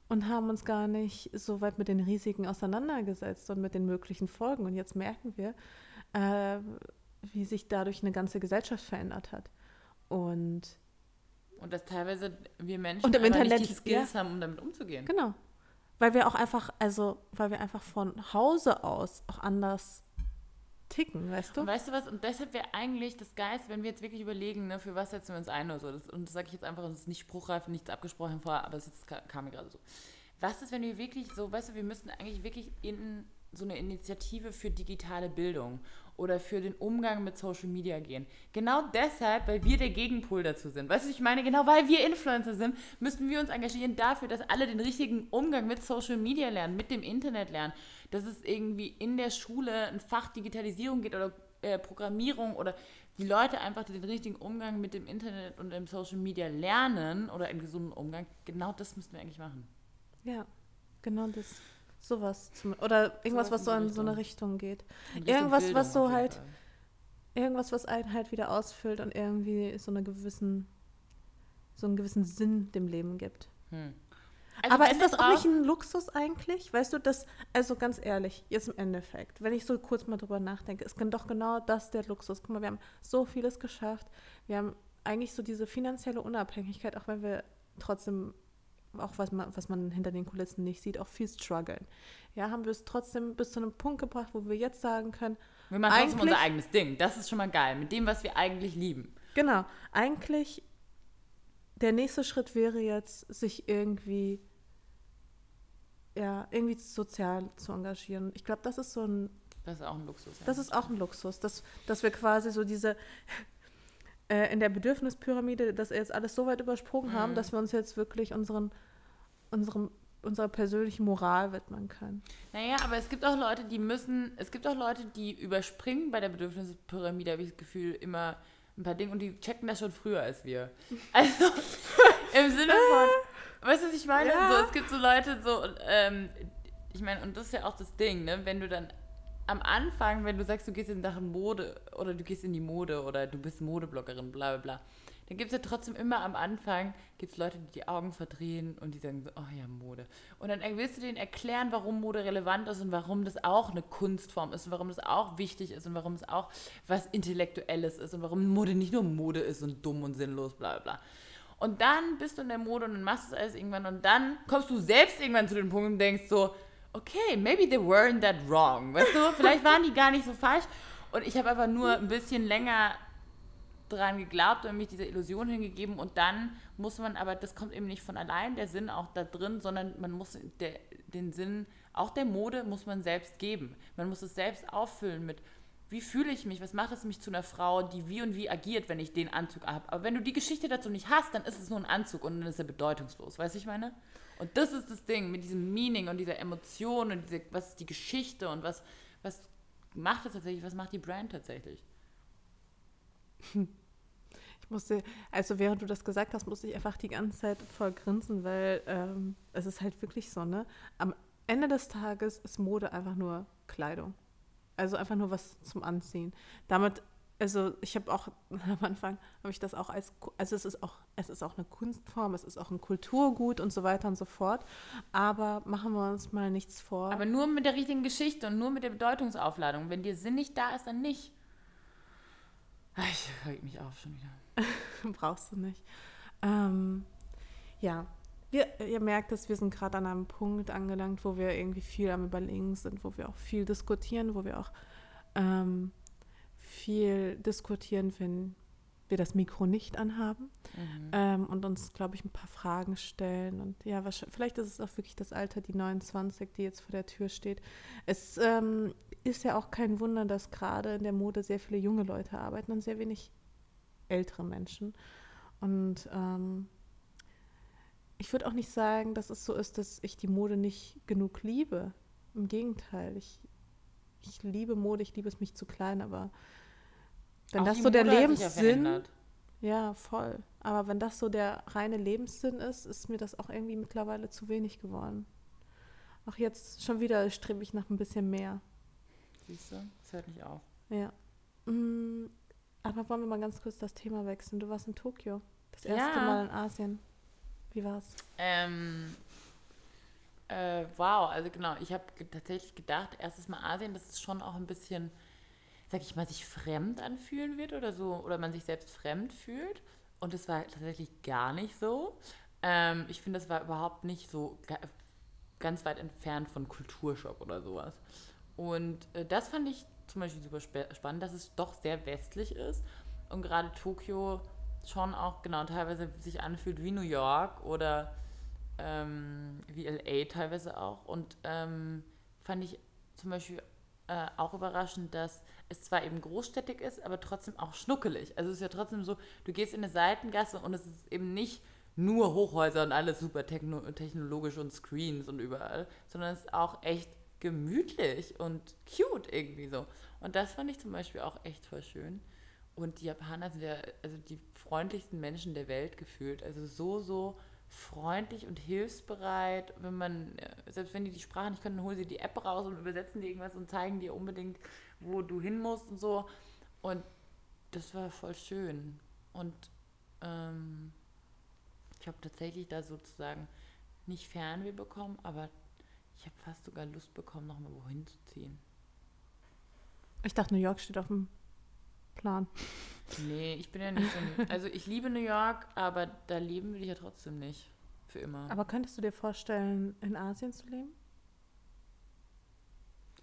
A: und haben uns gar nicht so weit mit den Risiken auseinandergesetzt und mit den möglichen Folgen. Und jetzt merken wir, äh, wie sich dadurch eine ganze Gesellschaft verändert hat. Und
B: und dass teilweise wir Menschen
A: und im Internet,
B: nicht die Skills ja, haben, um damit umzugehen.
A: Genau. Weil wir auch einfach, also, weil wir einfach von Hause aus auch anders ticken, weißt du?
B: Und weißt du was? Und deshalb wäre eigentlich das Geist, wenn wir jetzt wirklich überlegen, ne, für was setzen wir uns ein oder so. Das, und das sage ich jetzt einfach, es ist nicht spruchreif, nichts abgesprochen vorher, aber es kam mir gerade so. Was ist, wenn wir wirklich so, weißt du, wir müssten eigentlich wirklich in so eine Initiative für digitale Bildung oder für den Umgang mit Social Media gehen. Genau deshalb, weil wir der Gegenpol dazu sind. Weißt du, ich meine, genau weil wir Influencer sind, müssten wir uns engagieren dafür, dass alle den richtigen Umgang mit Social Media lernen, mit dem Internet lernen, dass es irgendwie in der Schule ein Fach Digitalisierung geht oder äh, Programmierung oder die Leute einfach den richtigen Umgang mit dem Internet und dem Social Media lernen oder einen gesunden Umgang. Genau das müssten wir eigentlich machen.
A: Ja, genau das. Sowas. Zum, oder irgendwas, so was so in, in so eine Richtung geht. Irgendwas, Bildung was so halt. Irgendwas, was einen halt wieder ausfüllt und irgendwie so eine gewissen, so einen gewissen Sinn dem Leben gibt. Hm. Also Aber ist das auch nicht ein Luxus eigentlich? Weißt du, das, also ganz ehrlich, jetzt im Endeffekt, wenn ich so kurz mal drüber nachdenke, ist doch genau das der Luxus. Guck mal, wir haben so vieles geschafft. Wir haben eigentlich so diese finanzielle Unabhängigkeit, auch wenn wir trotzdem auch was man, was man hinter den Kulissen nicht sieht, auch viel strugglen. Ja, haben wir es trotzdem bis zu einem Punkt gebracht, wo wir jetzt sagen können,
B: wir machen trotzdem unser eigenes Ding. Das ist schon mal geil, mit dem, was wir eigentlich lieben.
A: Genau. Eigentlich der nächste Schritt wäre jetzt, sich irgendwie ja, irgendwie sozial zu engagieren. Ich glaube, das ist so ein
B: das ist auch ein Luxus.
A: Ja. Das ist auch ein Luxus, dass, dass wir quasi so diese äh, in der Bedürfnispyramide das jetzt alles so weit übersprungen mhm. haben, dass wir uns jetzt wirklich unseren, unserem, unserer persönlichen Moral widmen können.
B: Naja, aber es gibt auch Leute, die müssen, es gibt auch Leute, die überspringen bei der Bedürfnispyramide, habe ich das Gefühl, immer ein paar Dinge und die checken das schon früher als wir. Also im Sinne von, weißt du, was ich meine? Ja. So, es gibt so Leute, so, ähm, ich meine, und das ist ja auch das Ding, ne? Wenn du dann am Anfang, wenn du sagst, du gehst in Sachen Mode oder du gehst in die Mode oder du bist Modebloggerin, bla bla bla, dann gibt es ja trotzdem immer am Anfang gibt's Leute, die die Augen verdrehen und die sagen so, oh ja, Mode. Und dann willst du denen erklären, warum Mode relevant ist und warum das auch eine Kunstform ist und warum das auch wichtig ist und warum es auch was Intellektuelles ist und warum Mode nicht nur Mode ist und dumm und sinnlos, bla bla. Und dann bist du in der Mode und dann machst du es alles irgendwann und dann kommst du selbst irgendwann zu dem Punkt und denkst so, okay, maybe they weren't that wrong. Weißt du, vielleicht waren die gar nicht so falsch. Und ich habe aber nur ein bisschen länger dran geglaubt und mich dieser Illusion hingegeben und dann muss man, aber das kommt eben nicht von allein, der Sinn auch da drin, sondern man muss der, den Sinn, auch der Mode muss man selbst geben. Man muss es selbst auffüllen mit, wie fühle ich mich, was macht es mich zu einer Frau, die wie und wie agiert, wenn ich den Anzug habe. Aber wenn du die Geschichte dazu nicht hast, dann ist es nur ein Anzug und dann ist er bedeutungslos, weißt du, ich meine? Und das ist das Ding mit diesem Meaning und dieser Emotion und diese, was ist die Geschichte und was, was macht es tatsächlich, was macht die Brand tatsächlich?
A: Ich musste, also während du das gesagt hast, musste ich einfach die ganze Zeit voll grinsen, weil ähm, es ist halt wirklich so, ne? Am Ende des Tages ist Mode einfach nur Kleidung. Also einfach nur was zum Anziehen. Damit also ich habe auch am Anfang habe ich das auch als also es ist auch es ist auch eine Kunstform, es ist auch ein Kulturgut und so weiter und so fort, aber machen wir uns mal nichts vor.
B: Aber nur mit der richtigen Geschichte und nur mit der Bedeutungsaufladung. Wenn dir Sinn nicht da ist, dann nicht. Ich reg mich auf schon wieder.
A: Brauchst du nicht. Ähm, ja, wir, ihr merkt dass wir sind gerade an einem Punkt angelangt, wo wir irgendwie viel am Überlegen sind, wo wir auch viel diskutieren, wo wir auch ähm, viel diskutieren, wenn wir das Mikro nicht anhaben mhm. ähm, und uns, glaube ich, ein paar Fragen stellen. Und ja, vielleicht ist es auch wirklich das Alter, die 29, die jetzt vor der Tür steht. Es ähm, ist ja auch kein Wunder, dass gerade in der Mode sehr viele junge Leute arbeiten und sehr wenig ältere Menschen. Und ähm, ich würde auch nicht sagen, dass es so ist, dass ich die Mode nicht genug liebe. Im Gegenteil, ich, ich liebe Mode, ich liebe es, mich zu klein, aber wenn Auch das so der Lebenssinn. Ja, voll. Aber wenn das so der reine Lebenssinn ist, ist mir das auch irgendwie mittlerweile zu wenig geworden. Auch jetzt schon wieder strebe ich nach ein bisschen mehr.
B: Siehst du? Das hört nicht auf.
A: Ja. Mm, aber wollen wir mal ganz kurz das Thema wechseln? Du warst in Tokio. Das erste ja. Mal in Asien. Wie war's?
B: Ähm, äh, wow, also genau, ich habe tatsächlich gedacht, erstes Mal Asien, das ist schon auch ein bisschen sag ich mal, sich fremd anfühlen wird oder so, oder man sich selbst fremd fühlt. Und es war tatsächlich gar nicht so. Ähm, ich finde, das war überhaupt nicht so ganz weit entfernt von Kulturschock oder sowas. Und äh, das fand ich zum Beispiel super spannend, dass es doch sehr westlich ist und gerade Tokio schon auch genau teilweise sich anfühlt wie New York oder ähm, wie LA teilweise auch. Und ähm, fand ich zum Beispiel äh, auch überraschend, dass es zwar eben großstädtig ist, aber trotzdem auch schnuckelig. Also es ist ja trotzdem so, du gehst in eine Seitengasse und es ist eben nicht nur Hochhäuser und alles super techno technologisch und Screens und überall, sondern es ist auch echt gemütlich und cute irgendwie so. Und das fand ich zum Beispiel auch echt voll schön. Und die Japaner sind ja also die freundlichsten Menschen der Welt gefühlt. Also so, so freundlich und hilfsbereit. Wenn man, äh, selbst wenn die die Sprache nicht können, holen sie die App raus und übersetzen die irgendwas und zeigen dir unbedingt, wo du hin musst und so. Und das war voll schön. Und ähm, ich habe tatsächlich da sozusagen nicht Fernweh bekommen, aber ich habe fast sogar Lust bekommen, nochmal wohin zu ziehen.
A: Ich dachte, New York steht auf dem Plan.
B: Nee, ich bin ja nicht so. Also ich liebe New York, aber da leben will ich ja trotzdem nicht. Für immer.
A: Aber könntest du dir vorstellen, in Asien zu leben?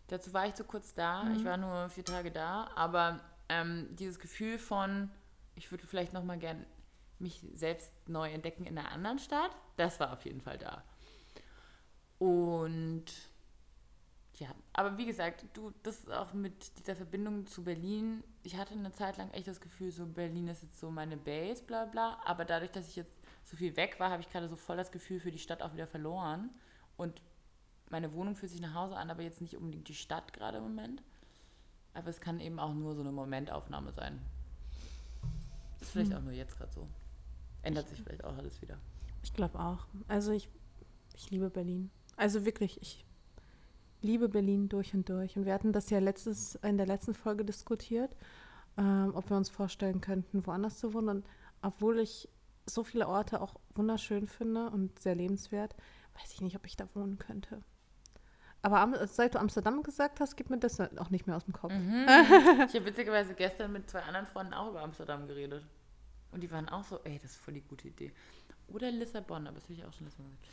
B: Dazu war ich so kurz da. Mhm. Ich war nur vier Tage da. Aber ähm, dieses Gefühl von, ich würde vielleicht noch mal gern mich selbst neu entdecken in einer anderen Stadt, das war auf jeden Fall da. Und ja, aber wie gesagt, du, das ist auch mit dieser Verbindung zu Berlin. Ich hatte eine Zeit lang echt das Gefühl, so Berlin ist jetzt so meine Base, bla bla. Aber dadurch, dass ich jetzt so viel weg war, habe ich gerade so voll das Gefühl für die Stadt auch wieder verloren. Und meine Wohnung fühlt sich nach Hause an, aber jetzt nicht unbedingt die Stadt gerade im Moment. Aber es kann eben auch nur so eine Momentaufnahme sein. Ist vielleicht hm. auch nur jetzt gerade so. Ändert sich vielleicht auch alles wieder.
A: Ich glaube auch. Also ich, ich liebe Berlin. Also wirklich, ich liebe Berlin durch und durch. Und wir hatten das ja letztes, in der letzten Folge diskutiert, ähm, ob wir uns vorstellen könnten, woanders zu wohnen. Und obwohl ich so viele Orte auch wunderschön finde und sehr lebenswert, weiß ich nicht, ob ich da wohnen könnte. Aber seit du Amsterdam gesagt hast, gibt mir das auch nicht mehr aus dem Kopf. Mhm.
B: Ich habe witzigerweise gestern mit zwei anderen Freunden auch über Amsterdam geredet. Und die waren auch so, ey, das ist voll die gute Idee. Oder Lissabon, aber das will ich auch schon letztes Mal gesagt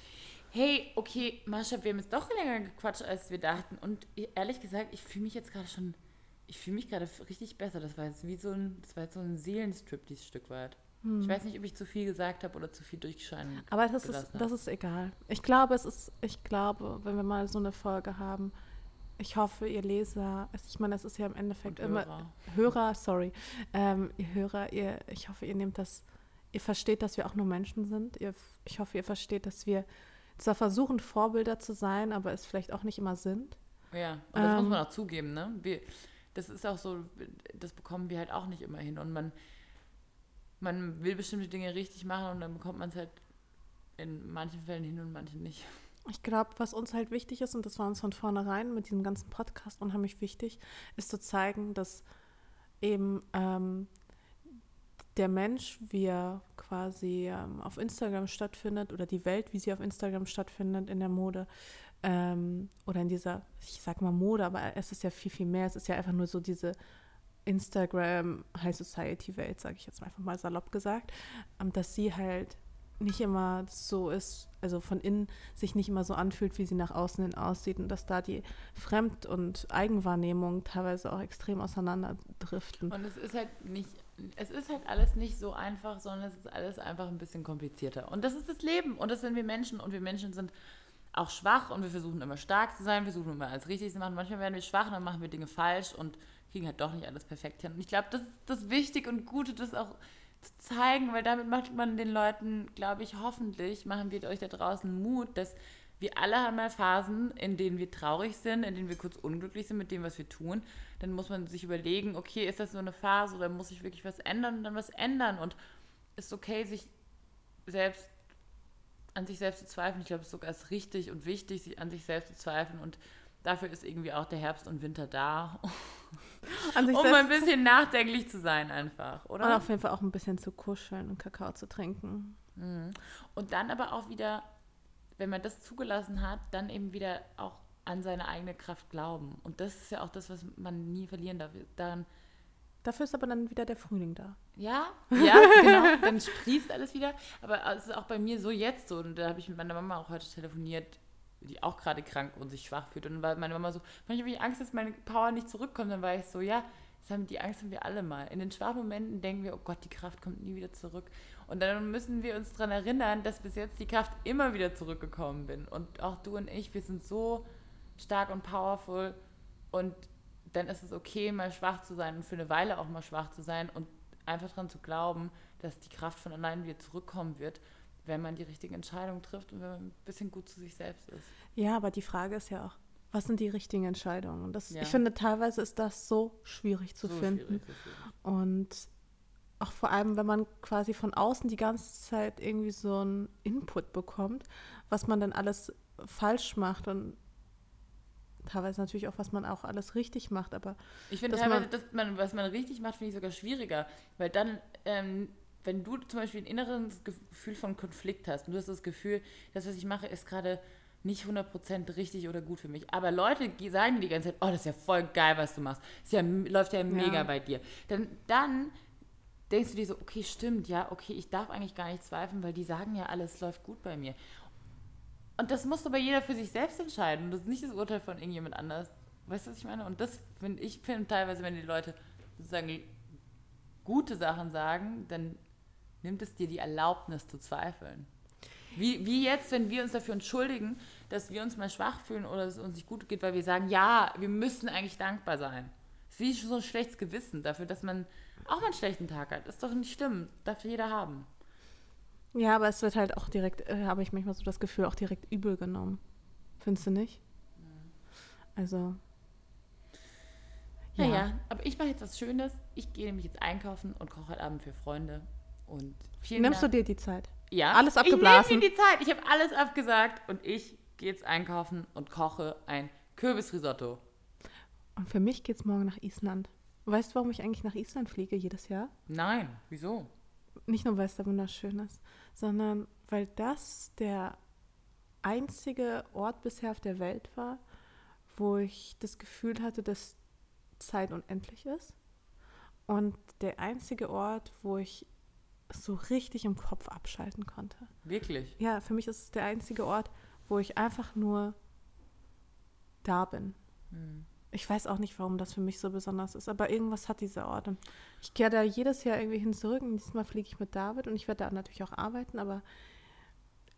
B: hey, okay, Mascha, wir haben jetzt doch länger gequatscht, als wir dachten. Und ehrlich gesagt, ich fühle mich jetzt gerade schon, ich fühle mich gerade richtig besser. Das war jetzt wie so ein, das war jetzt so ein Seelenstrip, dieses Stück weit. Hm. Ich weiß nicht, ob ich zu viel gesagt habe oder zu viel durchscheinen.
A: Aber das ist, das ist egal. Ich glaube, es ist, ich glaube, wenn wir mal so eine Folge haben, ich hoffe, ihr Leser, ich meine, das ist ja im Endeffekt Und immer Hörer, Hörer sorry, ähm, ihr Hörer, ihr, ich hoffe, ihr nehmt das, ihr versteht, dass wir auch nur Menschen sind. Ihr, ich hoffe, ihr versteht, dass wir zwar versuchen, Vorbilder zu sein, aber es vielleicht auch nicht immer sind.
B: Ja, und das ähm, muss man auch zugeben, ne? Wir, das ist auch so, das bekommen wir halt auch nicht immer hin. Und man, man will bestimmte Dinge richtig machen und dann bekommt man es halt in manchen Fällen hin und manchen nicht.
A: Ich glaube, was uns halt wichtig ist, und das war uns von vornherein mit diesem ganzen Podcast unheimlich wichtig, ist zu zeigen, dass eben ähm, der Mensch, wie er quasi ähm, auf Instagram stattfindet, oder die Welt, wie sie auf Instagram stattfindet in der Mode, ähm, oder in dieser, ich sag mal Mode, aber es ist ja viel, viel mehr. Es ist ja einfach nur so diese Instagram High Society Welt, sage ich jetzt einfach mal salopp gesagt, ähm, dass sie halt nicht immer so ist, also von innen sich nicht immer so anfühlt, wie sie nach außen hin aussieht und dass da die Fremd- und Eigenwahrnehmung teilweise auch extrem auseinanderdriften.
B: Und es ist halt nicht, es ist halt alles nicht so einfach, sondern es ist alles einfach ein bisschen komplizierter. Und das ist das Leben und das sind wir Menschen und wir Menschen sind auch schwach und wir versuchen immer stark zu sein, wir versuchen immer alles richtig zu machen. Manchmal werden wir schwach und dann machen wir Dinge falsch und kriegen halt doch nicht alles perfekt hin. Und ich glaube, das ist das Wichtige und Gute, das auch zu zeigen, weil damit macht man den Leuten, glaube ich, hoffentlich, machen wir euch da draußen Mut, dass wir alle haben mal Phasen, in denen wir traurig sind, in denen wir kurz unglücklich sind mit dem, was wir tun. Dann muss man sich überlegen, okay, ist das nur eine Phase oder muss ich wirklich was ändern und dann was ändern? Und es ist okay, sich selbst an sich selbst zu zweifeln. Ich glaube, es ist sogar richtig und wichtig, sich an sich selbst zu zweifeln. Und dafür ist irgendwie auch der Herbst und Winter da. um ein bisschen nachdenklich zu sein einfach, oder?
A: Und auf jeden Fall auch ein bisschen zu kuscheln und Kakao zu trinken.
B: Mhm. Und dann aber auch wieder, wenn man das zugelassen hat, dann eben wieder auch an seine eigene Kraft glauben. Und das ist ja auch das, was man nie verlieren darf. Dann,
A: Dafür ist aber dann wieder der Frühling da.
B: Ja, ja, genau. Dann sprießt alles wieder. Aber es ist auch bei mir so jetzt so. Und da habe ich mit meiner Mama auch heute telefoniert die auch gerade krank und sich schwach fühlt. Und dann war meine Mama so, manchmal habe ich Angst, dass meine Power nicht zurückkommt. Dann war ich so, ja, das haben, die Angst haben wir alle mal. In den schwachen Momenten denken wir, oh Gott, die Kraft kommt nie wieder zurück. Und dann müssen wir uns daran erinnern, dass bis jetzt die Kraft immer wieder zurückgekommen bin. Und auch du und ich, wir sind so stark und powerful. Und dann ist es okay, mal schwach zu sein und für eine Weile auch mal schwach zu sein und einfach daran zu glauben, dass die Kraft von allein wieder zurückkommen wird wenn man die richtige Entscheidung trifft und wenn man ein bisschen gut zu sich selbst ist.
A: Ja, aber die Frage ist ja auch, was sind die richtigen Entscheidungen? Und das, ja. ich finde, teilweise ist das so schwierig zu so finden. Schwierig, und auch vor allem, wenn man quasi von außen die ganze Zeit irgendwie so einen Input bekommt, was man dann alles falsch macht und teilweise natürlich auch, was man auch alles richtig macht, aber
B: ich finde teilweise, man, dass man, was man richtig macht, finde ich sogar schwieriger, weil dann ähm, wenn du zum Beispiel ein inneres Gefühl von Konflikt hast und du hast das Gefühl, das, was ich mache, ist gerade nicht 100% richtig oder gut für mich. Aber Leute sagen die ganze Zeit, oh, das ist ja voll geil, was du machst. Das ja, läuft ja mega ja. bei dir. Dann, dann denkst du dir so, okay, stimmt, ja, okay, ich darf eigentlich gar nicht zweifeln, weil die sagen ja, alles läuft gut bei mir. Und das muss aber jeder für sich selbst entscheiden. Das ist nicht das Urteil von irgendjemand anders. Weißt du, was ich meine? Und das finde ich finde teilweise, wenn die Leute sozusagen gute Sachen sagen, dann nimmt es dir die Erlaubnis zu zweifeln. Wie, wie jetzt, wenn wir uns dafür entschuldigen, dass wir uns mal schwach fühlen oder es uns nicht gut geht, weil wir sagen, ja, wir müssen eigentlich dankbar sein. Es ist wie so ein schlechtes Gewissen dafür, dass man auch mal einen schlechten Tag hat. Das ist doch nicht schlimm. Darf jeder haben.
A: Ja, aber es wird halt auch direkt, äh, habe ich manchmal so das Gefühl, auch direkt übel genommen. Findest du nicht? Mhm. Also.
B: Ja. Naja, aber ich mache jetzt was Schönes. Ich gehe nämlich jetzt einkaufen und koche heute Abend für Freunde. Und
A: vielen Nimmst Dank. du dir die Zeit?
B: Ja.
A: Alles abgeblasen?
B: Ich nehme mir die Zeit. Ich habe alles abgesagt und ich gehe jetzt einkaufen und koche ein Kürbisrisotto.
A: Und für mich geht es morgen nach Island. Weißt du, warum ich eigentlich nach Island fliege jedes Jahr?
B: Nein, wieso?
A: Nicht nur, weil es da wunderschön ist, sondern weil das der einzige Ort bisher auf der Welt war, wo ich das Gefühl hatte, dass Zeit unendlich ist. Und der einzige Ort, wo ich so richtig im Kopf abschalten konnte.
B: Wirklich?
A: Ja, für mich ist es der einzige Ort, wo ich einfach nur da bin. Hm. Ich weiß auch nicht, warum das für mich so besonders ist, aber irgendwas hat dieser Ort. Und ich kehre da jedes Jahr irgendwie hin zurück und diesmal fliege ich mit David und ich werde da natürlich auch arbeiten, aber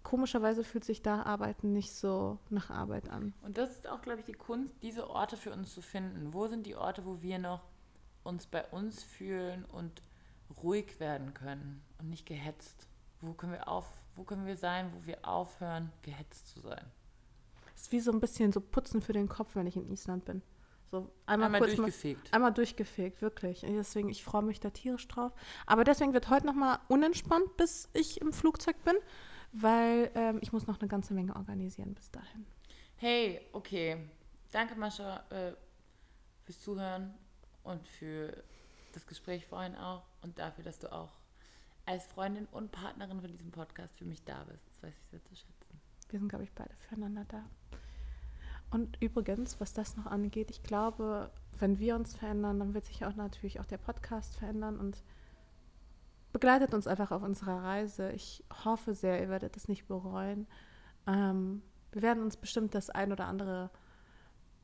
A: komischerweise fühlt sich da Arbeiten nicht so nach Arbeit an.
B: Und das ist auch, glaube ich, die Kunst, diese Orte für uns zu finden. Wo sind die Orte, wo wir noch uns bei uns fühlen und ruhig werden können und nicht gehetzt. Wo können wir auf, wo können wir sein, wo wir aufhören, gehetzt zu sein?
A: Es ist wie so ein bisschen so Putzen für den Kopf, wenn ich in Island bin. So einmal,
B: Einmal
A: kurz
B: durchgefegt.
A: Mal, einmal durchgefegt, wirklich. Deswegen, ich freue mich da tierisch drauf. Aber deswegen wird heute nochmal unentspannt, bis ich im Flugzeug bin, weil ähm, ich muss noch eine ganze Menge organisieren bis dahin.
B: Hey, okay. Danke, Mascha, äh, fürs Zuhören und für das Gespräch vorhin auch und dafür, dass du auch als Freundin und Partnerin von diesem Podcast für mich da bist. Das weiß ich sehr zu schätzen.
A: Wir sind, glaube ich, beide füreinander da. Und übrigens, was das noch angeht, ich glaube, wenn wir uns verändern, dann wird sich auch natürlich auch der Podcast verändern und begleitet uns einfach auf unserer Reise. Ich hoffe sehr, ihr werdet es nicht bereuen. Ähm, wir werden uns bestimmt das ein oder andere,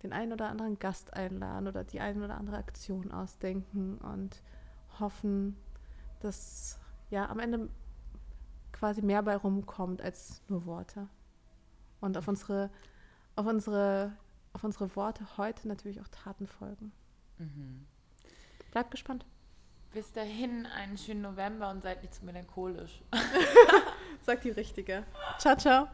A: den einen oder anderen Gast einladen oder die ein oder andere Aktion ausdenken und hoffen, dass ja am Ende quasi mehr bei rumkommt als nur Worte. Und auf unsere, auf unsere, auf unsere Worte heute natürlich auch Taten folgen.
B: Mhm.
A: Bleibt gespannt.
B: Bis dahin einen schönen November und seid nicht zu melancholisch.
A: Sagt die Richtige. Ciao, ciao.